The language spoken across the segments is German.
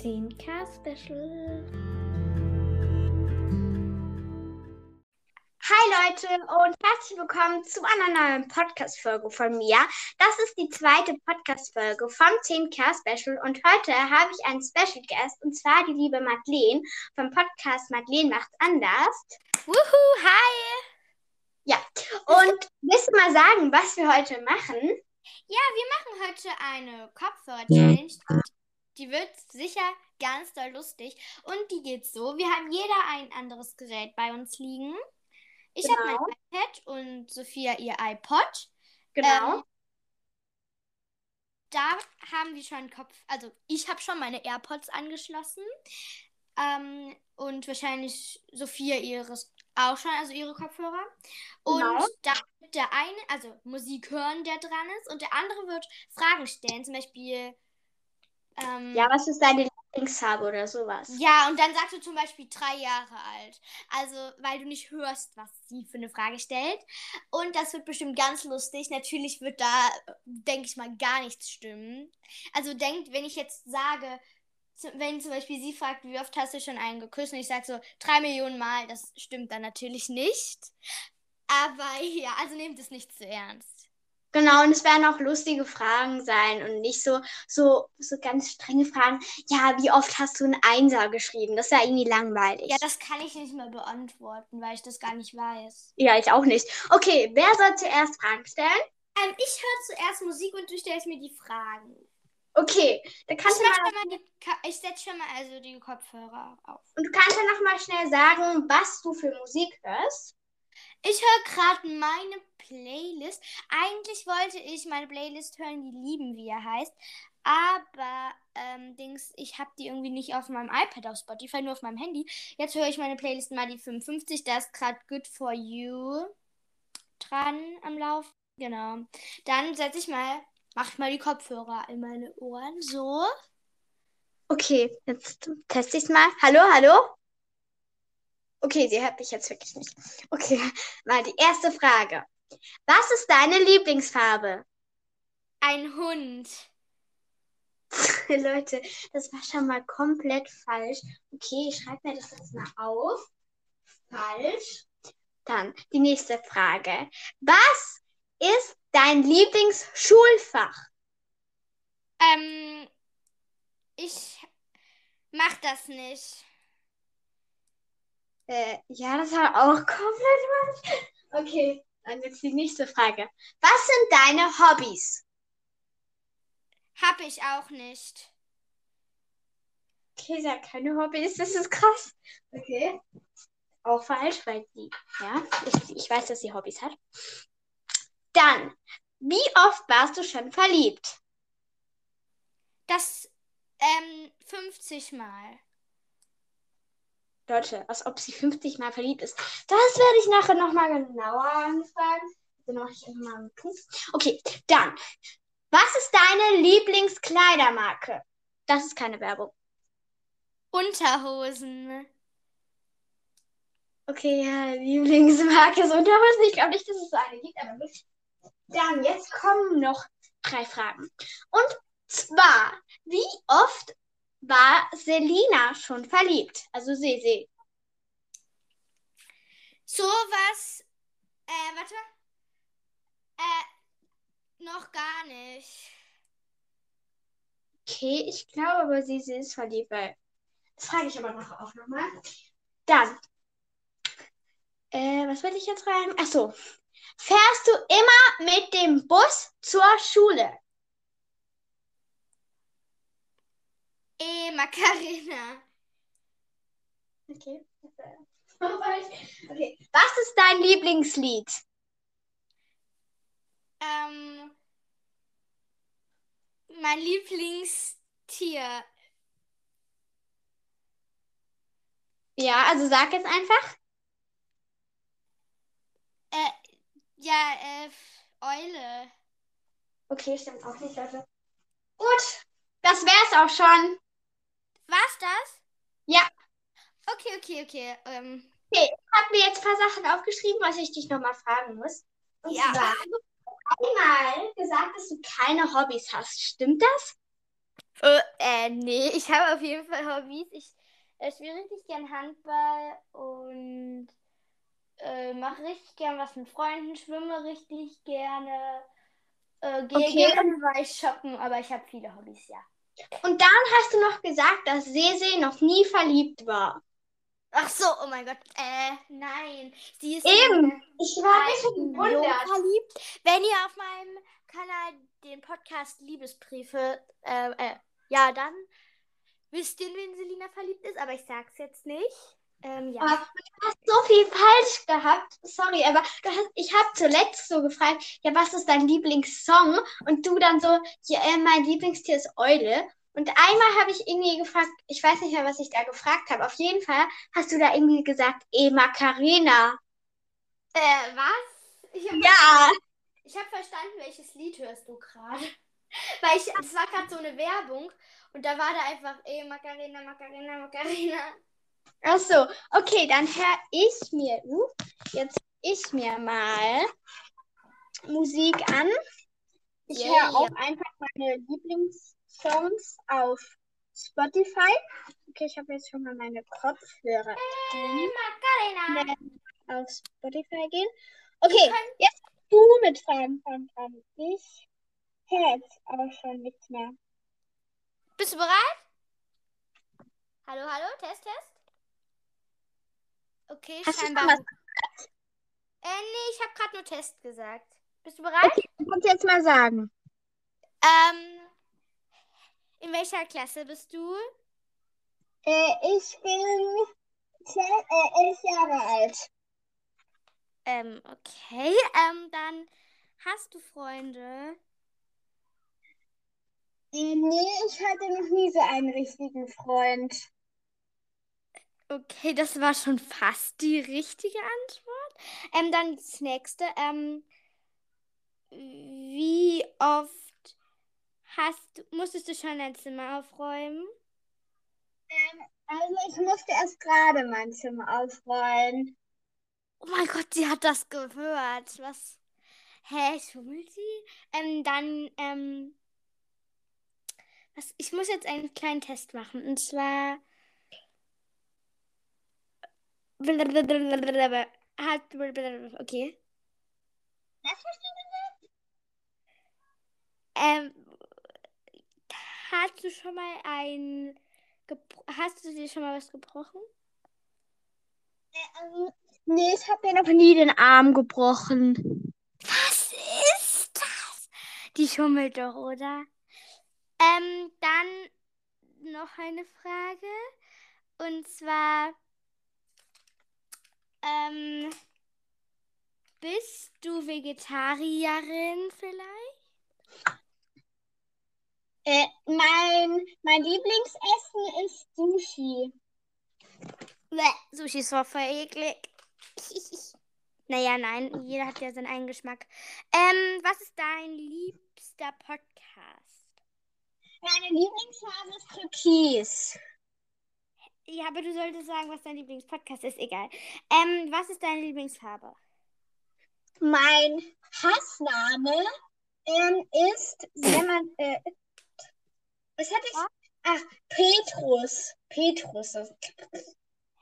10k Special. Hi Leute und herzlich willkommen zu einer neuen Podcast-Folge von mir. Das ist die zweite Podcast-Folge vom 10K Special und heute habe ich einen Special Guest und zwar die liebe Madeleine vom Podcast Madeleine macht's anders. Wuhu, hi! Ja, und willst du mal sagen, was wir heute machen? Ja, wir machen heute eine Kopfhörer-Challenge. Die wird sicher ganz doll lustig. Und die geht so: Wir haben jeder ein anderes Gerät bei uns liegen. Ich habe Genau. mein iPad und Sophia ihr iPod. Genau. Ähm, da haben wir schon Kopf, also ich habe schon meine AirPods angeschlossen. Ähm, und wahrscheinlich Sophia ihres auch schon, also ihre Kopfhörer. Und Genau. da wird der eine, also Musik hören, der dran ist, und der andere wird Fragen stellen, zum Beispiel. Ähm, ja, was ist deine Lieblingsfarbe oder sowas? ja, und dann sagst du zum Beispiel drei Jahre alt. Also, weil du nicht hörst, was sie für eine Frage stellt. Und das wird bestimmt ganz lustig. Natürlich wird da, denke ich mal, gar nichts stimmen. Also denkt, wenn ich jetzt sage, wenn zum Beispiel sie fragt, wie oft hast du schon einen geküsst? Und ich sage so, drei Millionen Mal, das stimmt dann natürlich nicht. Aber ja, also nehmt es nicht zu ernst. Genau, und es werden auch lustige Fragen sein und nicht so, so, so ganz strenge Fragen. Ja, wie oft hast du einen Einser geschrieben? Das ist ja irgendwie langweilig. Ja, das kann ich nicht mal beantworten, weil ich das gar nicht weiß. Ja, ich auch nicht. Okay, wer soll zuerst Fragen stellen? Ähm, ich höre zuerst Musik und du stellst mir die Fragen. Okay, dann Ich, kannst du mach mal, mal die, ich setze schon mal also die Kopfhörer auf. und du kannst ja noch mal schnell sagen, was du für Musik hörst. Ich höre gerade meine Playlist. Eigentlich wollte ich meine Playlist hören, die lieben, wie er heißt. Aber, ähm, Dings, ich habe die irgendwie nicht auf meinem iPad auf Spotify, nur auf meinem Handy. Jetzt höre ich meine Playlist mal die 55. Da ist gerade Good for You dran am Lauf. Genau. Dann setze ich mal, mach mal die Kopfhörer in meine Ohren. So. Okay, jetzt teste ich es mal. Hallo, hallo? Okay, sie hört mich jetzt wirklich nicht. Okay, mal die erste Frage. Was ist deine Lieblingsfarbe? Ein Hund. Leute, das war schon mal komplett falsch. Okay, ich schreibe mir das jetzt mal auf. Falsch. Dann die nächste Frage. Was ist dein Lieblingsschulfach? Ähm, ich mach das nicht. Äh, ja, das war auch komplett falsch. Okay, dann jetzt die nächste Frage. Was sind deine Hobbys? Hab ich auch nicht. Okay, sie hat keine Hobbys, das ist krass. Okay. Auch falsch, weil sie, ja, ich, ich weiß, dass sie Hobbys hat. Dann, wie oft warst du schon verliebt? Das, ähm, 50 Mal. Leute, als ob sie 50 Mal verliebt ist. Das werde ich nachher nochmal genauer anfragen. Dann mache ich einfach mal einen Punkt. Okay, dann. Was ist deine Lieblingskleidermarke? Das ist keine Werbung. Unterhosen. Okay, ja, Lieblingsmarke ist Unterhosen. Ich glaube nicht, dass es so eine gibt, aber gut. Dann, jetzt kommen noch drei Fragen. Und zwar, wie oft war Selina schon verliebt? Also Sese. Sowas, äh, warte. Äh, noch gar nicht. Okay, ich glaube aber Sese ist verliebt, weil. Das frage ich aber noch auch nochmal. Dann. Äh, was wollte ich jetzt fragen? Ach so. Fährst du immer mit dem Bus zur Schule? Eh, Macarena. Okay. Okay. Was ist dein Lieblingslied? Ähm, mein Lieblingstier. Ja, also sag jetzt einfach. Äh, ja, äh, Eule. Okay, stimmt auch nicht, Leute. Gut, das wär's auch schon. War's das? Ja. Okay, okay, okay. Ähm, Okay, ich habe mir jetzt ein paar Sachen aufgeschrieben, was ich dich nochmal fragen muss. Und Ja. zwar, du hast einmal gesagt, dass du keine Hobbys hast. Stimmt das? Äh, äh, nee, ich habe auf jeden Fall Hobbys. Ich äh, spiele richtig gern Handball und äh, mache richtig gern was mit Freunden, schwimme richtig gerne, äh, gehe Okay. gerne bei shoppen, aber ich habe viele Hobbys, ja. Und dann hast du noch gesagt, dass Sese noch nie verliebt war. Ach so, oh mein Gott, äh, nein. Sie ist Eben. Ich war gewundert. verliebt. Wenn ihr auf meinem Kanal den Podcast Liebesbriefe, äh, äh, ja, dann wisst ihr, in wen Selina verliebt ist, aber ich sag's jetzt nicht. Ähm, ja. Aber du hast so viel falsch gehabt. Sorry, aber hast, ich habe zuletzt so gefragt, ja, was ist dein Lieblingssong? Und du dann so, ja, äh, mein Lieblingstier ist Eule. Und einmal habe ich irgendwie gefragt, ich weiß nicht mehr, was ich da gefragt habe. Auf jeden Fall hast du da irgendwie gesagt, eh Macarena. Äh, was? Ich habe Ja. ich hab verstanden, welches Lied hörst du gerade. Weil ich, es war gerade so eine Werbung und da war da einfach, ey, Macarena, Macarena, Macarena. Ach so, okay, dann höre ich mir, uh, jetzt ich mir mal Musik an. Ich Ja, höre auch einfach meine Lieblingssongs auf Spotify. Okay, ich habe jetzt schon mal meine Kopfhörer Ey, in. Macarena. auf Spotify gehen. Okay, jetzt du mit Fragen von dran. Ich höre jetzt auch schon nichts mehr. Bist du bereit? Hallo, hallo, Test, Test. Okay, Hast du scheinbar. was? Äh, nee, ich habe gerade nur Test gesagt. Bist du bereit? Okay, du kannst jetzt mal sagen. Ähm, in welcher Klasse bist du? Äh, ich bin äh, elf Jahre alt. Ähm, okay. Ähm, dann hast du Freunde. Äh, nee, ich hatte noch nie so einen richtigen Freund. Okay, das war schon fast die richtige Antwort. Ähm, dann das nächste. Ähm, wie oft hast, musstest du schon dein Zimmer aufräumen? Ähm, also ich musste erst gerade mein Zimmer aufräumen. Oh mein Gott, sie hat das gehört. Was? Hä, schummelt sie? Ähm, dann, ähm, was, ich muss jetzt einen kleinen Test machen. Und zwar. Hat. Okay. Was hast du Ähm, hast du schon mal ein. Hast du dir schon mal was gebrochen? gesagt? Ähm, nee, ich habe mir noch nie den Arm gebrochen. Was ist das? Die schummelt doch, oder? Ähm, dann noch eine Frage. Und zwar, ähm, bist du Vegetarierin vielleicht? Äh, mein, mein Lieblingsessen ist Sushi. Bäh, Sushi ist voll eklig. naja, nein, jeder hat ja seinen eigenen Geschmack. Ähm, was ist dein liebster Podcast? Meine Lieblingsfarbe ist Türkis. Ja, aber du solltest sagen, was dein Lieblingspodcast ist. Egal. Ähm, was ist deine Lieblingsfarbe? Mein Hassname ähm, ist, wenn man, äh, was hatte ich? Ach, Petrus. Petrus.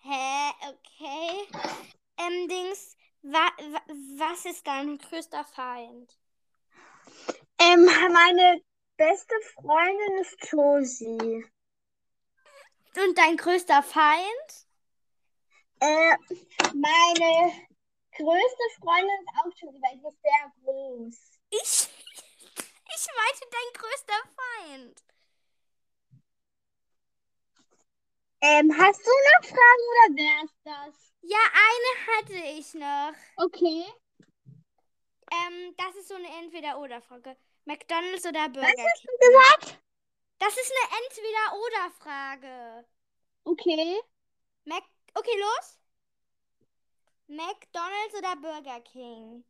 Hä, okay. Ähm, Dings, wa wa was ist dein größter Feind? Ähm, meine beste Freundin ist Josie. Und dein größter Feind? Äh, meine größte Freundin ist auch weil sie ist sehr groß. Ich. Ich meinte dein größter Feind. Ähm, hast du noch Fragen oder wär's das? Ja, eine hatte ich noch. Okay. Ähm, das ist so eine Entweder-Oder-Frage. McDonalds oder Burger Was hast King? du gesagt? Das ist eine Entweder-Oder-Frage. Okay. Mac okay, los. McDonalds oder Burger King?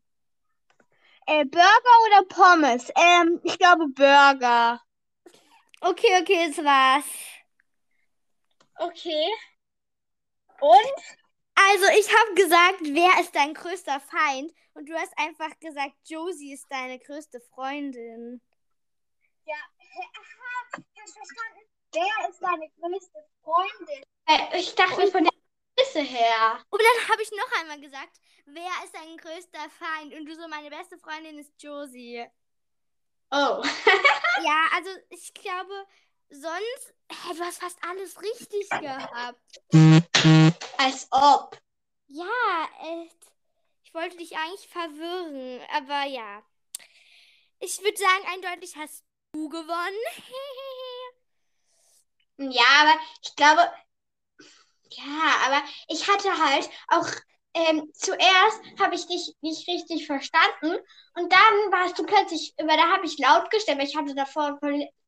Äh, Burger oder Pommes? Ähm, ich glaube Burger. Okay, okay, das war's. Okay. Und? Also, ich habe gesagt, wer ist dein größter Feind? Und du hast einfach gesagt, Josie ist deine größte Freundin. Ja, aha, nicht verstanden. Wer ist deine größte Freundin? Äh, ich dachte von der Größe her. Und dann habe ich noch einmal gesagt, wer ist dein größter Feind? Und du so, meine beste Freundin ist Josie. Oh. Ja, also ich glaube, sonst, hä, du hast fast alles richtig gehabt. Als ob. Ja, echt. Ich wollte dich eigentlich verwirren, aber ja. Ich würde sagen, eindeutig hast du gewonnen. Ja, aber ich glaube, ja, aber ich hatte halt auch ähm, zuerst habe ich dich nicht richtig verstanden und dann warst du plötzlich, über da habe ich laut gestellt, weil ich hatte davor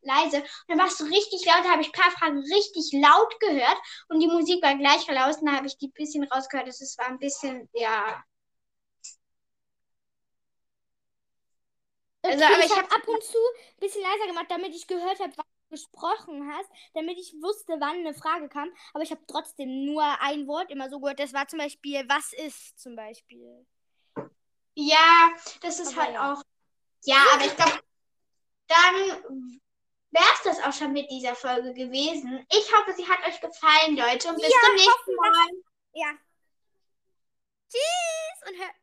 leise und dann warst du richtig laut, da habe ich ein paar Fragen richtig laut gehört und die Musik war gleich und da habe ich die ein bisschen rausgehört, es war ein bisschen, ja. Okay, Also, aber ich ich habe hab- ab und zu ein bisschen leiser gemacht, damit ich gehört habe, was du gesprochen hast, damit ich wusste, wann eine Frage kam. Aber ich habe trotzdem nur ein Wort immer so gehört. Das war zum Beispiel, was ist zum Beispiel. Ja, das ist Aber halt ja. auch. Ja, aber ich glaube, dann wäre es das auch schon mit dieser Folge gewesen. Ich hoffe, sie hat euch gefallen, Leute. Und bis Ja, zum nächsten. Mal. Ja. Tschüss und hör